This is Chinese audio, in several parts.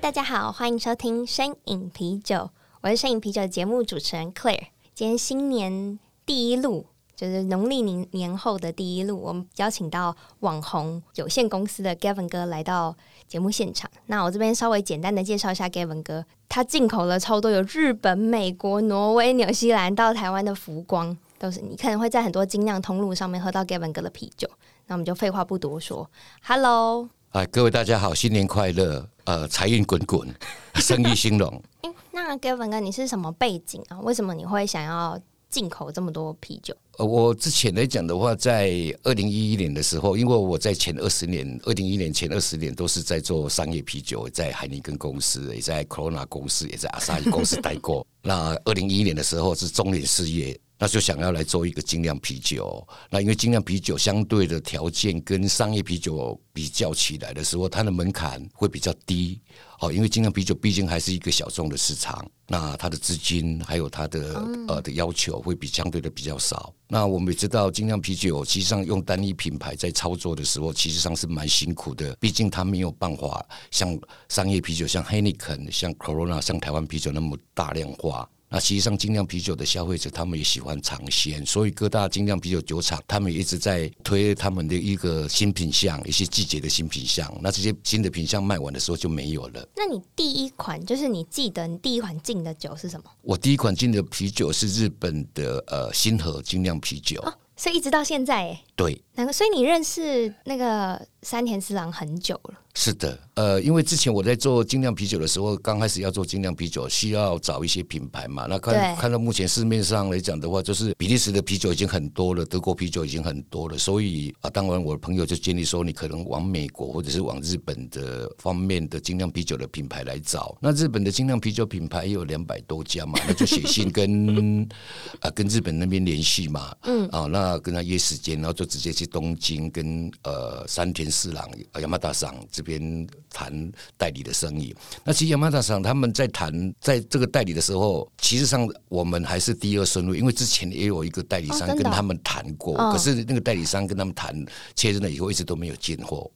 大家好，欢迎收听《声饮啤酒》，我是《声饮啤酒》节目主持人 Claire。今天新年第一路，就是农历年年后的第一路，我们邀请到网红有限公司的 Gavin 哥来到节目现场。那我这边稍微简单的介绍一下 Gavin 哥，他进口了超多，有日本、美国、挪威、纽西兰到台湾的浮光，都是你可能会在很多精酿通路上面喝到 Gavin 哥的啤酒。那我们就废话不多说，Hello。哎，各位大家好，新年快乐！呃，财运滚滚，生意兴隆。欸，那 Gavin 哥，你是什么背景啊？为什么你会想要进口这么多啤酒？呃，我之前来讲的话，在二零一一年的时候，因为我在前二十年，二零一一年前二十年都是在做商业啤酒，在海尼根公司，也在 Corona 公司，也在阿萨伊公司待过。那二零一一年的时候是中年事业。那就想要来做一个精酿啤酒。那因为精酿啤酒相对的条件跟商业啤酒比较起来的时候，它的门槛会比较低。哦，因为精酿啤酒毕竟还是一个小众的市场，那它的资金还有它的呃的要求会比相对的比较少。那我们也知道，精酿啤酒实际上用单一品牌在操作的时候，其实上是蛮辛苦的。毕竟它没有办法像商业啤酒，像 Heineken、像 Corona、像台湾啤酒那么大量化。那实际上，精酿啤酒的消费者他们也喜欢尝鲜，所以各大精酿啤酒酒厂他们也一直在推他们的一个新品项，一些季节的新品项。那这些新的品项卖完的时候就没有了。那你第一款就是你记得你第一款进的酒是什么？我第一款进的啤酒是日本的呃星河精酿啤酒。哦所以一直到现在，哎，对，那个，所以你认识那个山田四郎很久了。是的，呃，因为之前我在做精酿啤酒的时候，刚开始要做精酿啤酒，需要找一些品牌嘛。那看看到目前市面上来讲的话，就是比利时的啤酒已经很多了，德国啤酒已经很多了，所以啊，当然我的朋友就建议说，你可能往美国或者是往日本的方面的精酿啤酒的品牌来找。那日本的精酿啤酒品牌也有两百多家嘛，那就写信 跟啊跟日本那边联系嘛，嗯，啊，那跟他约时间，然后就直接去东京跟呃山田四郎、亚麻大赏这边。边谈代理的生意，那其实雅马达赏他们在谈在这个代理的时候，其实上我们还是第二顺路，因为之前也有一个代理商跟他们谈过，哦哦、可是那个代理商跟他们谈确认了以后，一直都没有进货。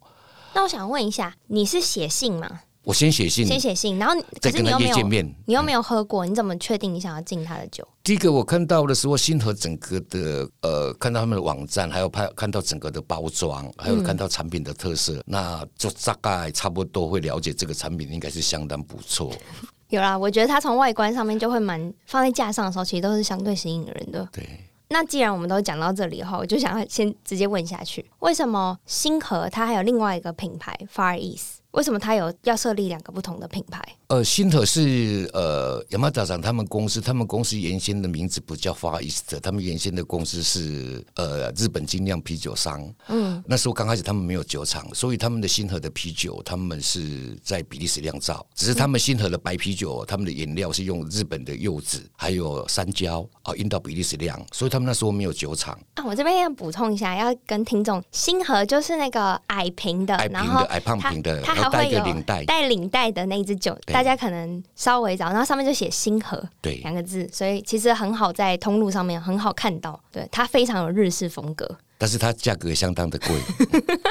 那我想问一下，你是写信吗？我先写信，先写信，然后再跟他约见面。你又没有喝过，你怎么确定你想要敬他的酒？第一个我看到的时候，星河整个的呃，看到他们的网站，还有拍看到整个的包装，还有看到产品的特色，嗯、那就大概差不多会了解这个产品应该是相当不错。有啦，我觉得它从外观上面就会蛮放在架上的时候，其实都是相对吸引人的。对。那既然我们都讲到这里后，我就想要先直接问下去：为什么星河它还有另外一个品牌 Far East？为什么他有要设立两个不同的品牌？呃，新河是呃雅马达桑他们公司，他们公司原先的名字不叫 Far East，他们原先的公司是呃日本精酿啤酒商。嗯，那时候刚开始他们没有酒厂，所以他们的新河的啤酒他们是在比利时酿造，只是他们新河的白啤酒，他们的原料是用日本的柚子还有山椒啊运到比利时酿，所以他们那时候没有酒厂。啊，我这边要补充一下，要跟听众，新河就是那个矮瓶的，矮瓶的，矮胖瓶的，它会有领带带领带的那一支酒，大家可能稍微找，然后上面就写“星河”对两个字，所以其实很好在通路上面很好看到。对，它非常有日式风格，但是它价格也相当的贵。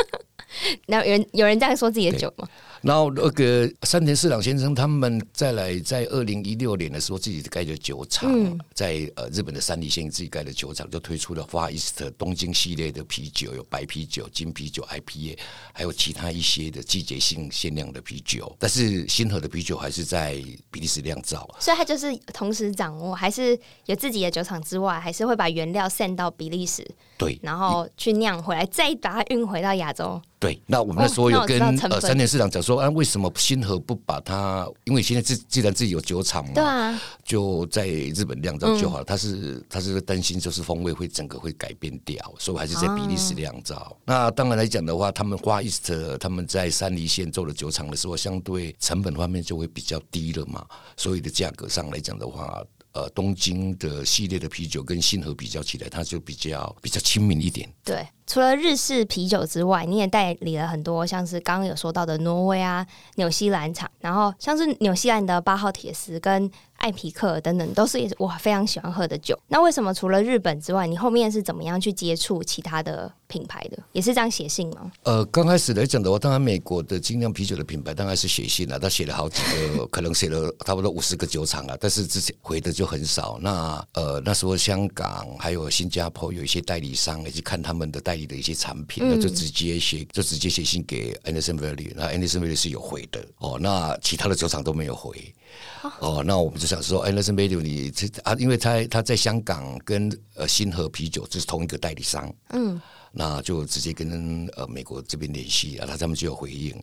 那有人有人这样说自己的酒吗？然后那个山田四郎先生他们再来在二零一六年的时候，自己盖的酒厂，嗯、在呃日本的山梨县自己盖的酒厂，就推出了 Far East 东京系列的啤酒，有白啤酒、金啤酒、IPA，还有其他一些的季节性限量的啤酒。但是新河的啤酒还是在比利时酿造，所以他就是同时掌握，还是有自己的酒厂之外，还是会把原料 send 到比利时，对，然后去酿回来，再把它运回到亚洲。对，那我们那时候有跟、哦、呃三田市长讲说啊，为什么新河不把它？因为现在自既然自己有酒厂嘛，对啊，就在日本酿造就好了。他、嗯、是他是担心就是风味会整个会改变掉，所以还是在比利时酿造。哦、那当然来讲的话，他们 Far East 他们在山梨县做的酒厂的时候，相对成本方面就会比较低了嘛，所以的价格上来讲的话。呃，东京的系列的啤酒跟信和比较起来，它就比较比较亲民一点。对，除了日式啤酒之外，你也代理了很多，像是刚刚有说到的挪威啊、纽西兰厂，然后像是纽西兰的八号铁丝跟艾皮克等等，都是我非常喜欢喝的酒。那为什么除了日本之外，你后面是怎么样去接触其他的品牌的？也是这样写信吗？呃，刚开始来讲的话，当然美国的精酿啤酒的品牌当然是写信了，他写了好几个，可能写了差不多五十个酒厂啊，但是之前回的就很少。那呃那时候香港还有新加坡有一些代理商，也去看他们的代理的一些产品，那、嗯、就直接写就直接写信给 Anderson Valley，那 Anderson Valley 是有回的哦，那其他的酒厂都没有回。哦，那我们就想说，哎，那是梅柳，你这啊，因为他他在香港跟呃新和啤酒就是同一个代理商，嗯，那就直接跟呃美国这边联系啊，他他们就有回应。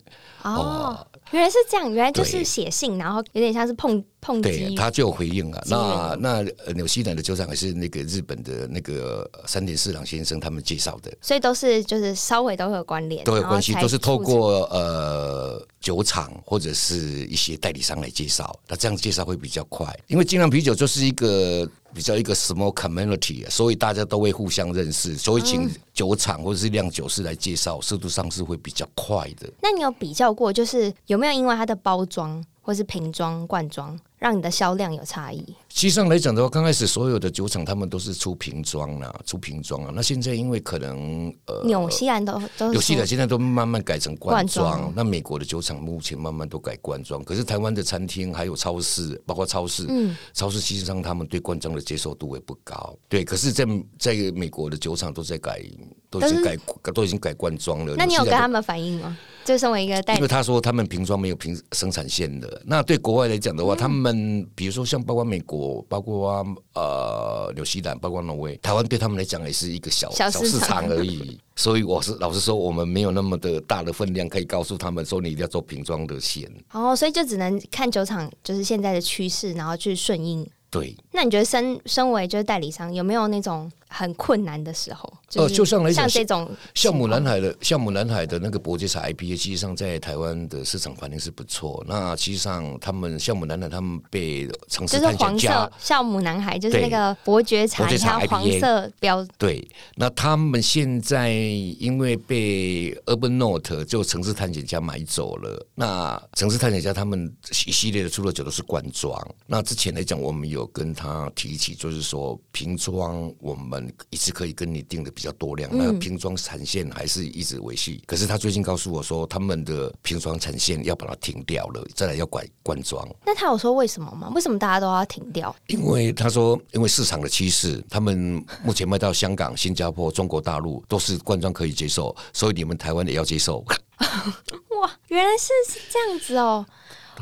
哦，哦。原来是这样，原来就是写信，然后有点像是碰碰对，他就有回应啊。那那纽西兰的酒厂还是那个日本的那个三田四郎先生他们介绍的，所以都是就是稍微都会有关联，都有关系，都是透过呃。酒厂或者是一些代理商来介绍，那这样介绍会比较快，因为精酿啤酒就是一个比较一个 small community，所以大家都会互相认识，所以请酒厂或者是酿酒师来介绍，速度上是会比较快的。那你有比较过，就是有没有因为它的包装或是瓶装、罐装？让你的销量有差异。其实际上来讲的话，刚开始所有的酒厂他们都是出瓶装啊，出瓶装啊。那现在因为可能呃，纽西兰都都，纽西兰现在都慢慢改成罐装。那美国的酒厂目前慢慢都改罐装。可是台湾的餐厅还有超市，包括超市，嗯，超市实际上他们对罐装的接受度也不高。对，可是在在美国的酒厂都在改，都是改，都已经改罐装了。那你有跟他们反映吗？就身为一个代理，因为他说他们瓶装没有瓶生产线的。那对国外来讲的话，嗯、他们比如说像包括美国，包括呃纽西兰，包括挪威，台湾对他们来讲也是一个小小市场而已。所以我是老实说，我们没有那么的大的分量可以告诉他们说你一定要做瓶装的线。哦，所以就只能看酒厂就是现在的趋势，然后去顺应。对，那你觉得身身为就是代理商，有没有那种很困难的时候？呃，就像来讲，像这种像母蓝海的，像母蓝海的那个伯爵茶 IPA，实际上在台湾的市场反应是不错。那实际上他们像母蓝海，他们被城市探险家像母南海，就是那个伯爵茶，它黄色标。对，那他们现在因为被 Urban Note 就城市探险家买走了。那城市探险家他们一系列的出的酒都是罐装。那之前来讲，我们有。有跟他提起，就是说瓶装我们一次可以跟你订的比较多量，那瓶装产线还是一直维系。可是他最近告诉我说，他们的瓶装产线要把它停掉了，再来要管罐装。那他有说为什么吗？为什么大家都要停掉？因为他说，因为市场的趋势，他们目前卖到香港、新加坡、中国大陆都是罐装可以接受，所以你们台湾也要接受。哇，原来是是这样子哦。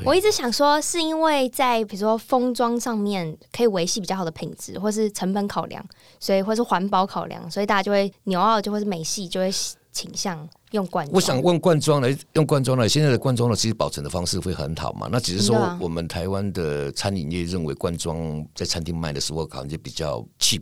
我一直想说，是因为在比如说封装上面可以维系比较好的品质，或是成本考量，所以或是环保考量，所以大家就会纽澳就会是美系就会倾向用罐装。我想问罐装来用罐装来，现在的罐装的其实保存的方式会很好嘛？那只是说我们台湾的餐饮业认为罐装在餐厅卖的时候，好像就比较 cheap，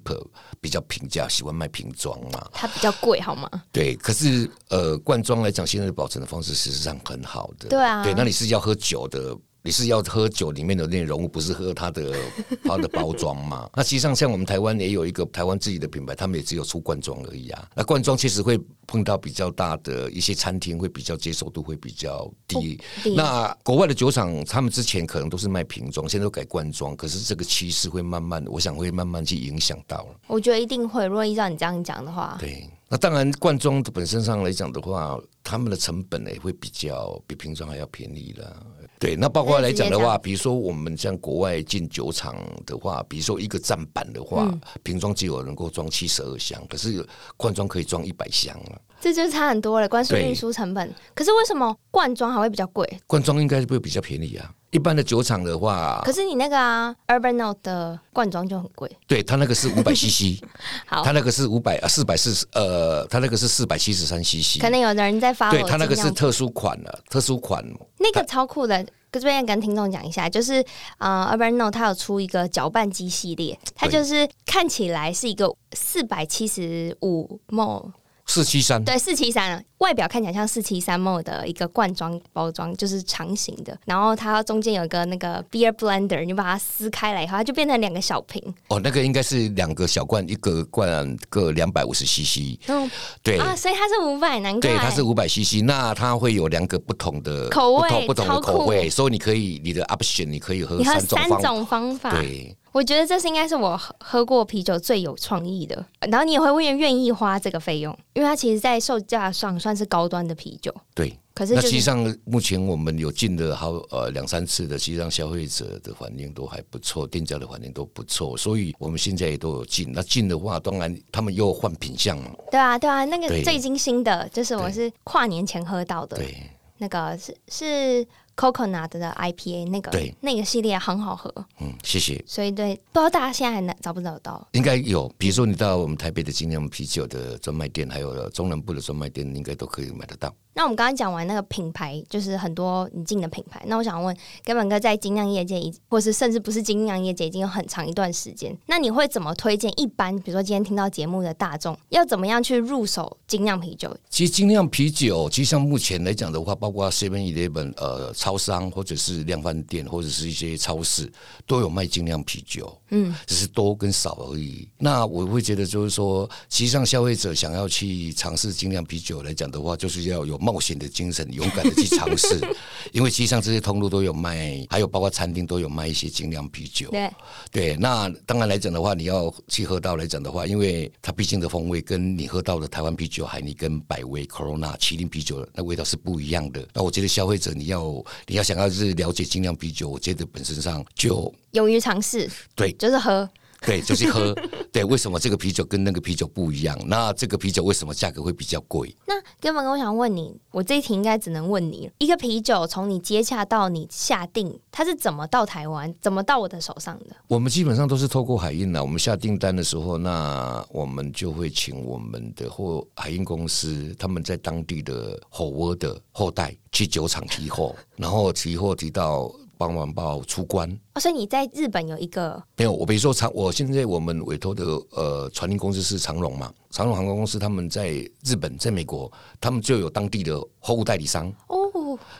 比较平价，喜欢卖瓶装嘛。它比较贵，好吗？对，可是呃，罐装来讲，现在的保存的方式实际上很好的。对啊，对，那你是要喝酒的。你是要喝酒里面的内容物，不是喝它的 它的包装嘛？那实际上，像我们台湾也有一个台湾自己的品牌，他们也只有出罐装而已啊。那罐装其实会碰到比较大的一些餐厅，会比较接受度会比较低。那国外的酒厂，他们之前可能都是卖瓶装，现在都改罐装，可是这个趋势会慢慢，我想会慢慢去影响到了。我觉得一定会，如果依照你这样讲的话，对。那当然，罐装的本身上来讲的话，他们的成本呢会比较比瓶装还要便宜了。对，那包括来讲的话，比如说我们像国外进酒厂的话，比如说一个站板的话，嗯、瓶装只有能够装七十二箱，可是罐装可以装一百箱啊。这就差很多了，关税运输成本。可是为什么罐装还会比较贵？罐装应该会比较便宜啊？一般的酒厂的话，可是你那个啊，Urban Note 的罐装就很贵。对，它那个是 五百 CC，好，它那个是五百呃四百四十呃，它那个是四百七十三 CC。可能有的人在发，对，它那个是特殊款了，特殊款。那个超酷的，这边跟听众讲一下，就是呃，Urban Note 它有出一个搅拌机系列，它就是看起来是一个四百七十五 ml。四七三对四七三，外表看起来像四七三 ml 的一个罐装包装，就是长形的。然后它中间有一个那个 beer blender，你把它撕开来以后，它就变成两个小瓶。哦，那个应该是两个小罐，一个罐各两百五十 CC。嗯，对啊，所以它是五百，难怪。对，它是五百 CC。那它会有两个不同的口味，不同的口味，所以你可以你的 option 你可以喝三种三种方法。对。我觉得这是应该是我喝喝过啤酒最有创意的，然后你也会愿愿意花这个费用，因为它其实，在售价上算是高端的啤酒。对，可是、就是、那实际上目前我们有进的好呃两三次的，实际上消费者的反应都还不错，店家的反应都不错，所以我们现在也都有进。那进的话，当然他们又换品相嘛。对啊，对啊，那个最近新的就是我是跨年前喝到的，对，那个是是。Coconut 的 IPA 那个对那个系列很好喝，嗯，谢谢。所以对，不知道大家现在还找不找到？应该有，比如说你到我们台北的精酿啤酒的专卖店，还有中南部的专卖店，应该都可以买得到。那我们刚刚讲完那个品牌，就是很多你进的品牌。那我想问，根本哥在精酿业界，或是甚至不是精酿业界，已经有很长一段时间。那你会怎么推荐一般，比如说今天听到节目的大众，要怎么样去入手精酿啤酒？其实精酿啤酒，其实像目前来讲的话，包括 Seven Eleven 呃超商，或者是量贩店，或者是一些超市，都有卖精酿啤酒。嗯，只是多跟少而已。那我会觉得就是说，其实上消费者想要去尝试精酿啤酒来讲的话，就是要有。冒险的精神，勇敢的去尝试，因为实际上这些通路都有卖，还有包括餐厅都有卖一些精酿啤酒。对，对，那当然来讲的话，你要去喝到来讲的话，因为它毕竟的风味跟你喝到的台湾啤酒、海尼跟、百威、Corona、麒麟啤酒那味道是不一样的。那我觉得消费者你要你要想要是了解精酿啤酒，我觉得本身上就勇于尝试，对，就是喝。对，就是喝。对，为什么这个啤酒跟那个啤酒不一样？那这个啤酒为什么价格会比较贵？那根本我想问你，我这一题应该只能问你：一个啤酒从你接洽到你下定，它是怎么到台湾，怎么到我的手上的？我们基本上都是透过海运的。我们下订单的时候，那我们就会请我们的货海运公司，他们在当地的火锅的后代去酒厂提货，然后提货提到。帮忙报出关哦，所以你在日本有一个没有？我比如说长，我现在我们委托的呃船运公司是长荣嘛，长荣航空公司他们在日本，在美国，他们就有当地的货物代理商哦。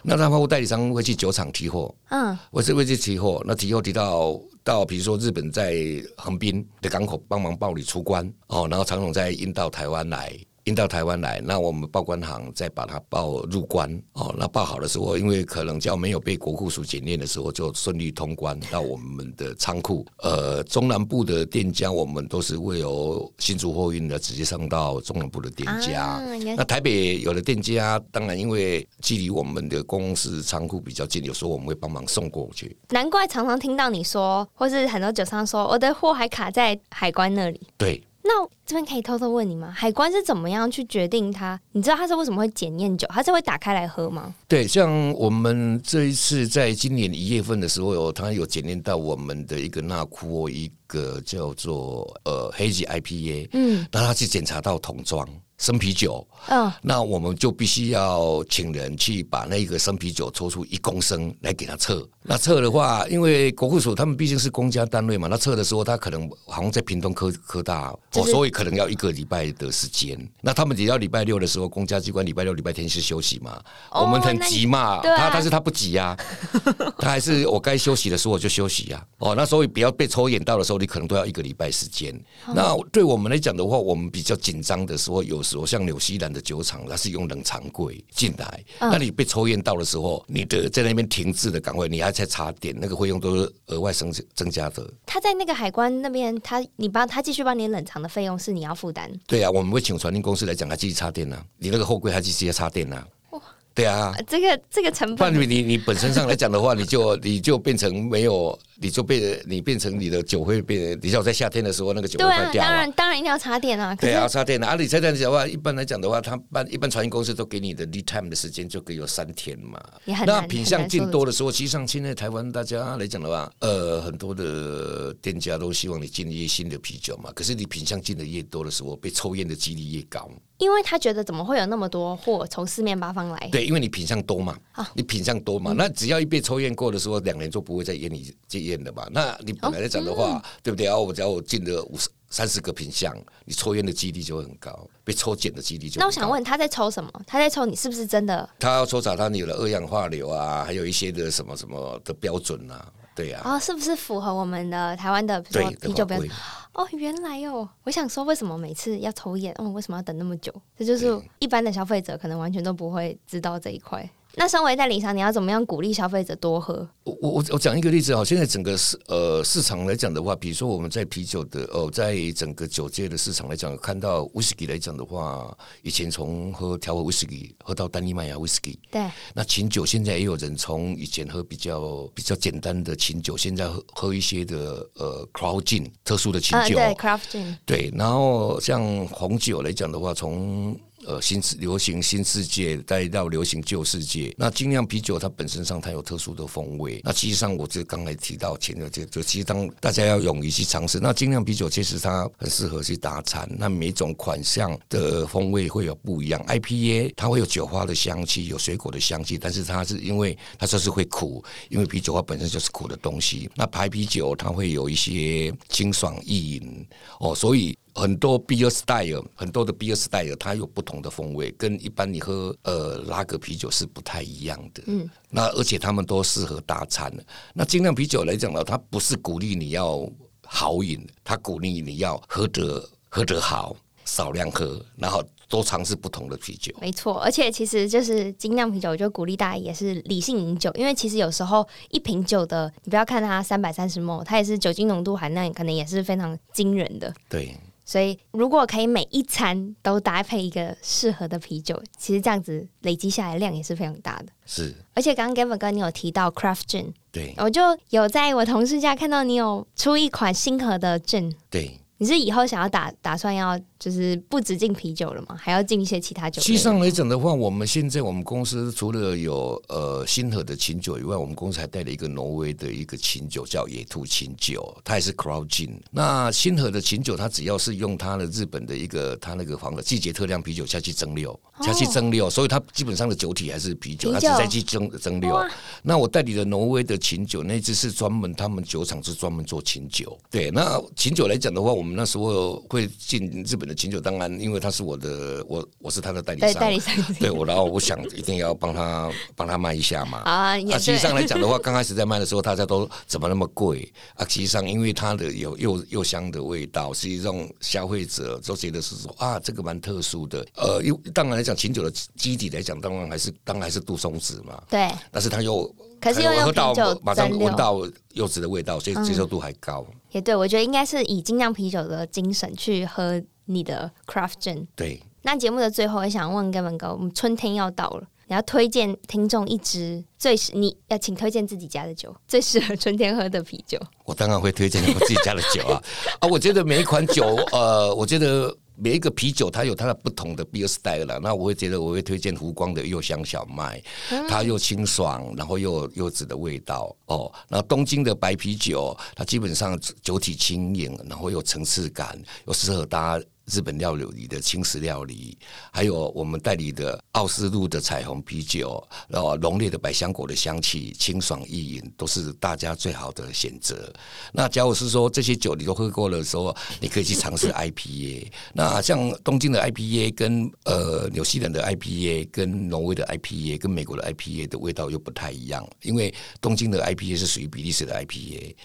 那他货物代理商会去酒厂提货，嗯，我是会去提货，那提货提到到比如说日本在横滨的港口帮忙报理出关哦，然后长荣再运到台湾来。运到台湾来，那我们报关行再把它报入关哦。那报好的时候，因为可能叫没有被国库署检验的时候，就顺利通关到我们的仓库。呃，中南部的店家，我们都是会有新竹货运的，直接上到中南部的店家。啊、那台北有的店家，当然因为距离我们的公司仓库比较近，有时候我们会帮忙送过去。难怪常常听到你说，或是很多酒商说，我的货还卡在海关那里。对。那这边可以偷偷问你吗？海关是怎么样去决定它？你知道它是为什么会检验酒？它是会打开来喝吗？对，像我们这一次在今年一月份的时候，有它有检验到我们的一个纳库一个叫做呃黑吉 IPA，嗯，那他去检查到桶装。生啤酒，嗯，那我们就必须要请人去把那个生啤酒抽出一公升来给他测。那测的话，因为国库署他们毕竟是公家单位嘛，那测的时候他可能好像在屏东科科大，哦，所以可能要一个礼拜的时间。那他们只要礼拜六的时候，公家机关礼拜六、礼拜天是休息嘛，我们很急嘛，他但是他不急呀，他还是我该休息的时候我就休息呀。哦，那所以不要被抽验到的时候，你可能都要一个礼拜时间。那对我们来讲的话，我们比较紧张的时候有。说像纽西兰的酒厂，它是用冷藏柜进来，嗯、那你被抽验到的时候，你的在那边停滞的岗位，你还在插电，那个费用都是额外增增加的。他在那个海关那边，他你帮他继续帮你冷藏的费用是你要负担。对啊，我们会请船运公司来讲，他继续插电呢、啊，你那个货柜他继续插电呢、啊。哇，对啊，这个这个成本，你你本身上来讲的话，你就你就变成没有。你就变你变成你的酒会变，你像在夏天的时候那个酒会坏掉。当然当然一定要插电啊。对啊，插电啊。啊，你插电的话，一般来讲的话，他办一般船运公司都给你的 lead time 的时间就可以有三天嘛。那品相进多的时候，实际上现在台湾大家来讲的话，呃，很多的店家都希望你进一些新的啤酒嘛。可是你品相进的越多的时候，被抽烟的几率越高。因为他觉得怎么会有那么多货从四面八方来？对，因为你品相多嘛，啊、你品相多嘛，嗯、那只要一被抽验过的时候，两年就不会再验你这验的嘛。那你本来来讲的话，哦嗯、对不对啊？我只要我进了五十三十个品项，你抽烟的几率就会很高，被抽检的几率就。那我想问，他在抽什么？他在抽你是不是真的？他要抽查他你有了二氧化硫啊，还有一些的什么什么的标准啊，对呀、啊。啊、哦，是不是符合我们的台湾的比如说啤酒标准？哦，原来哦，我想说，为什么每次要抽烟？哦，为什么要等那么久？这就是一般的消费者可能完全都不会知道这一块。那身为代理商，你要怎么样鼓励消费者多喝？我我我讲一个例子啊，现在整个市呃市场来讲的话，比如说我们在啤酒的哦、呃，在整个酒界的市场来讲，看到威士忌来讲的话，以前从喝调和威士忌喝到单一麦芽威士忌，对。那琴酒现在也有人从以前喝比较比较简单的琴酒，现在喝喝一些的呃 Craft Gin 特殊的琴酒，呃、对 Craft Gin 对。然后像红酒来讲的话，从呃，新流行新世界再到流行旧世界。那精酿啤酒它本身上它有特殊的风味。那其实上我这刚才提到前的这个，就其实当大家要勇于去尝试。那精酿啤酒其实它很适合去搭餐。那每种款项的风味会有不一样。IPA 它会有酒花的香气，有水果的香气，但是它是因为它就是会苦，因为啤酒花本身就是苦的东西。那白啤酒它会有一些清爽易饮哦，所以。很多 beer style，很多的 beer style，它有不同的风味，跟一般你喝呃拉格啤酒是不太一样的。嗯，那而且他们都适合大餐。那精酿啤酒来讲呢，它不是鼓励你要好饮，它鼓励你要喝得喝得好，少量喝，然后多尝试不同的啤酒。没错，而且其实就是精酿啤酒，我就鼓励大家也是理性饮酒，因为其实有时候一瓶酒的，你不要看它三百三十 ml，它也是酒精浓度含量可能也是非常惊人的。对。所以，如果可以每一餐都搭配一个适合的啤酒，其实这样子累积下来量也是非常大的。是，而且刚刚 Gavin 哥你有提到 Craft Gin，对，我就有在我同事家看到你有出一款新盒的 Gin，对。你是以后想要打打算要就是不止进啤酒了嘛？还要进一些其他酒？实际上来讲的话，我们现在我们公司除了有呃新河的琴酒以外，我们公司还带了一个挪威的一个琴酒，叫野兔琴酒，它也是 Crown Gin。那新河的琴酒，它只要是用它的日本的一个它那个房的季节特酿啤酒下去蒸馏，下去蒸馏，所以它基本上的酒体还是啤酒，它只在去蒸蒸馏。那我代理的挪威的琴酒，那只是专门他们酒厂是专门做琴酒。对，那琴酒来讲的话，我们那时候会进日本的琴酒，当然，因为他是我的，我我是他的代理商，代理商，对我，然后我想一定要帮他帮他卖一下嘛。啊，那实际上来讲的话，刚开始在卖的时候，大家都怎么那么贵啊？实际上，因为它的有又又香的味道，实际上消费者都觉得是说啊，这个蛮特殊的。呃，又当然来讲，琴酒的基底来讲，当然还是当然还是杜松子嘛。对，但是它又。可是又用啤酒马上闻到柚子的味道，所以接受度还高。嗯、也对，我觉得应该是以精酿啤酒的精神去喝你的 Craft Gin。对。那节目的最后，我想问 Gavin 哥，我们春天要到了，你要推荐听众一支最适，你要请推荐自己家的酒，最适合春天喝的啤酒。我当然会推荐我自己家的酒啊 啊！我觉得每一款酒，呃，我觉得。每一个啤酒它有它的不同的 beer style 了，那我会觉得我会推荐湖光的柚香小麦，它又清爽，然后又有柚子的味道哦。然后东京的白啤酒，它基本上酒体轻盈，然后有层次感，又适合搭。日本料理里的青石料理，还有我们代理的奥斯陆的彩虹啤酒，然后浓烈的百香果的香气，清爽易饮，都是大家最好的选择。那假如是说这些酒你都喝过了的时候，你可以去尝试 IPA。那像东京的 IPA 跟呃纽西兰的 IPA 跟挪威的 IPA 跟美国的 IPA 的味道又不太一样，因为东京的 IPA 是属于比利时的 IPA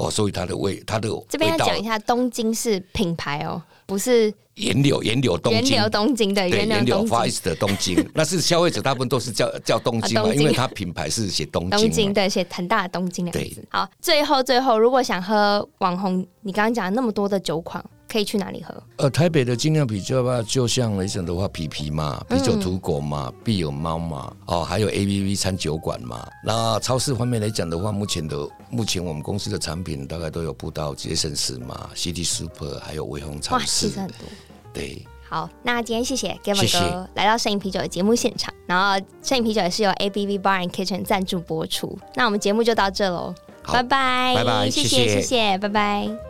哦，所以它的味它的这边要讲一下，东京是品牌哦。不是源流，源流东京，源流东京的源流 Far East 的东京，那是消费者大部分都是叫叫东京嘛，因为它品牌是写东京，东京对，写很大的东京两个字。好，最后最后，如果想喝网红，你刚刚讲了那么多的酒款，可以去哪里喝？呃，台北的精酿啤酒吧，就像来讲的话，皮皮嘛，啤酒土狗嘛，必有猫嘛，哦，还有 ABV 餐酒馆嘛。那超市方面来讲的话，目前的目前我们公司的产品大概都有布到杰森斯嘛，City Super，还有微风超市。哇，其实很多。对，好，那今天谢谢 Gavin 哥来到摄影啤酒的节目现场，然后摄影啤酒也是由 ABV Bar and Kitchen 赞助播出。那我们节目就到这喽，拜拜，拜拜，谢谢，谢谢，拜拜。